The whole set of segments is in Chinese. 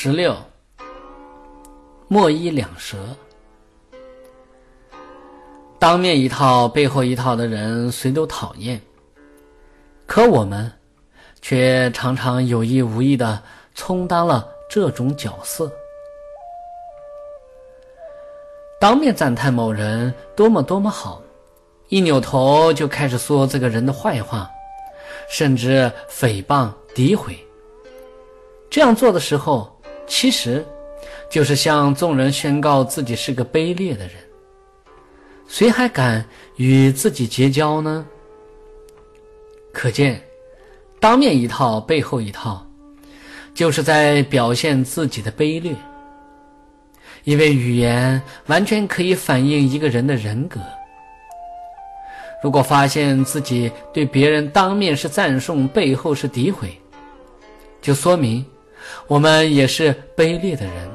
十六，莫依两舌。当面一套背后一套的人，谁都讨厌。可我们，却常常有意无意的充当了这种角色。当面赞叹某人多么多么好，一扭头就开始说这个人的坏话，甚至诽谤诋毁。这样做的时候。其实，就是向众人宣告自己是个卑劣的人。谁还敢与自己结交呢？可见，当面一套，背后一套，就是在表现自己的卑劣。因为语言完全可以反映一个人的人格。如果发现自己对别人当面是赞颂，背后是诋毁，就说明。我们也是卑劣的人，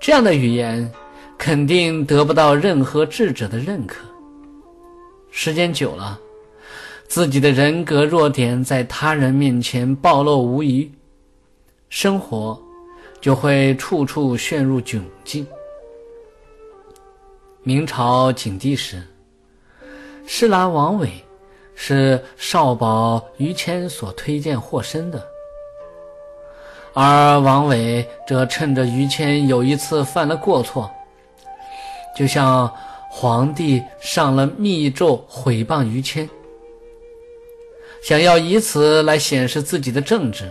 这样的语言肯定得不到任何智者的认可。时间久了，自己的人格弱点在他人面前暴露无遗，生活就会处处陷入窘境。明朝景帝时，侍郎王伟是少保于谦所推荐获身的。而王伟则趁着于谦有一次犯了过错，就向皇帝上了密奏毁谤于谦，想要以此来显示自己的正直。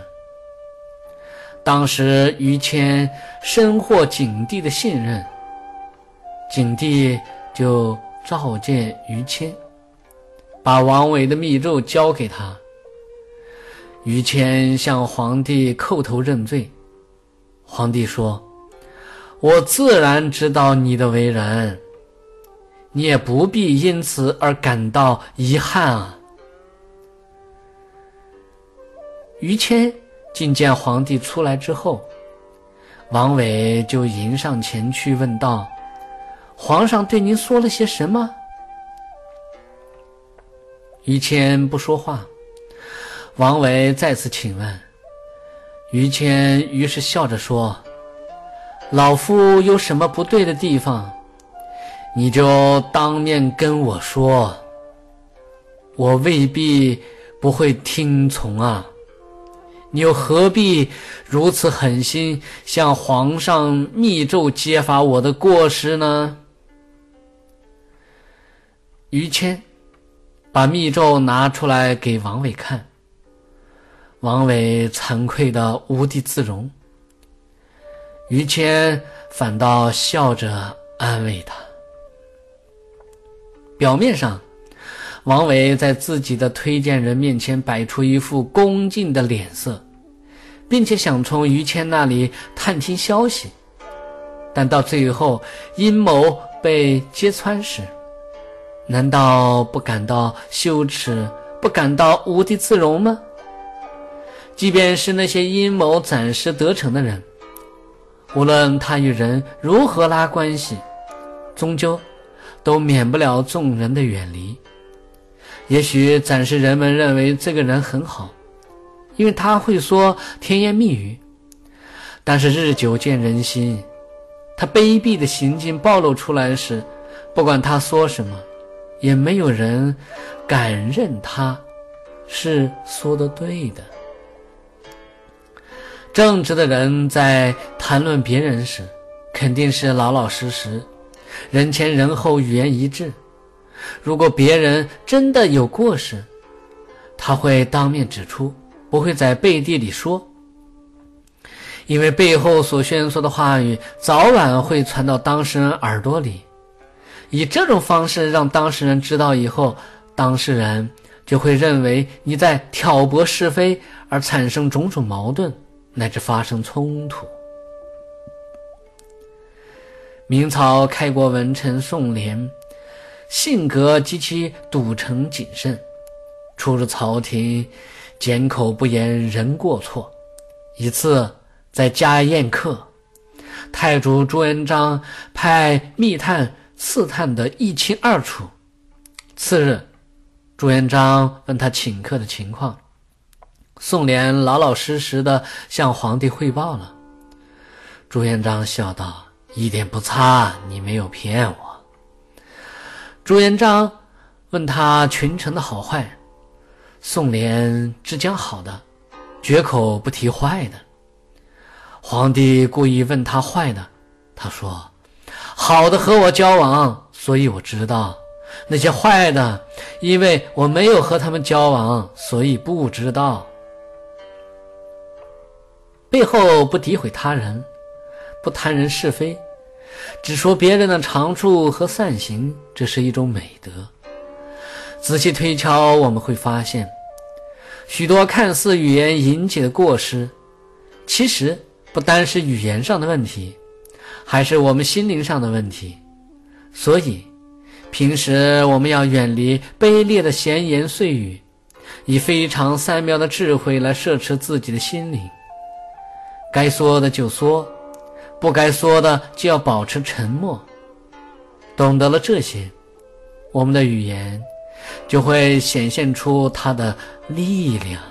当时于谦深获景帝的信任，景帝就召见于谦，把王伟的密奏交给他。于谦向皇帝叩头认罪，皇帝说：“我自然知道你的为人，你也不必因此而感到遗憾啊。”于谦觐见皇帝出来之后，王伟就迎上前去问道：“皇上对您说了些什么？”于谦不说话。王维再次请问，于谦于是笑着说：“老夫有什么不对的地方，你就当面跟我说，我未必不会听从啊！你又何必如此狠心向皇上密奏揭发我的过失呢？”于谦把密奏拿出来给王伟看。王伟惭愧的无地自容，于谦反倒笑着安慰他。表面上，王伟在自己的推荐人面前摆出一副恭敬的脸色，并且想从于谦那里探听消息，但到最后阴谋被揭穿时，难道不感到羞耻，不感到无地自容吗？即便是那些阴谋暂时得逞的人，无论他与人如何拉关系，终究都免不了众人的远离。也许暂时人们认为这个人很好，因为他会说甜言蜜语，但是日久见人心，他卑鄙的行径暴露出来时，不管他说什么，也没有人敢认他是说的对的。正直的人在谈论别人时，肯定是老老实实，人前人后语言一致。如果别人真的有过失，他会当面指出，不会在背地里说。因为背后所宣说的话语，早晚会传到当事人耳朵里。以这种方式让当事人知道以后，当事人就会认为你在挑拨是非，而产生种种矛盾。乃至发生冲突。明朝开国文臣宋濂，性格极其笃诚谨慎，出入朝廷，缄口不言人过错。一次在家宴客，太祖朱元璋派密探刺探得一清二楚。次日，朱元璋问他请客的情况。宋濂老老实实的向皇帝汇报了。朱元璋笑道：“一点不差，你没有骗我。”朱元璋问他群臣的好坏，宋濂只讲好的，绝口不提坏的。皇帝故意问他坏的，他说：“好的和我交往，所以我知道；那些坏的，因为我没有和他们交往，所以不知道。”背后不诋毁他人，不谈人是非。只说别人的长处和善行，这是一种美德。仔细推敲，我们会发现，许多看似语言引起的过失，其实不单是语言上的问题，还是我们心灵上的问题。所以，平时我们要远离卑劣的闲言碎语，以非常三妙的智慧来摄持自己的心灵。该说的就说。不该说的就要保持沉默。懂得了这些，我们的语言就会显现出它的力量。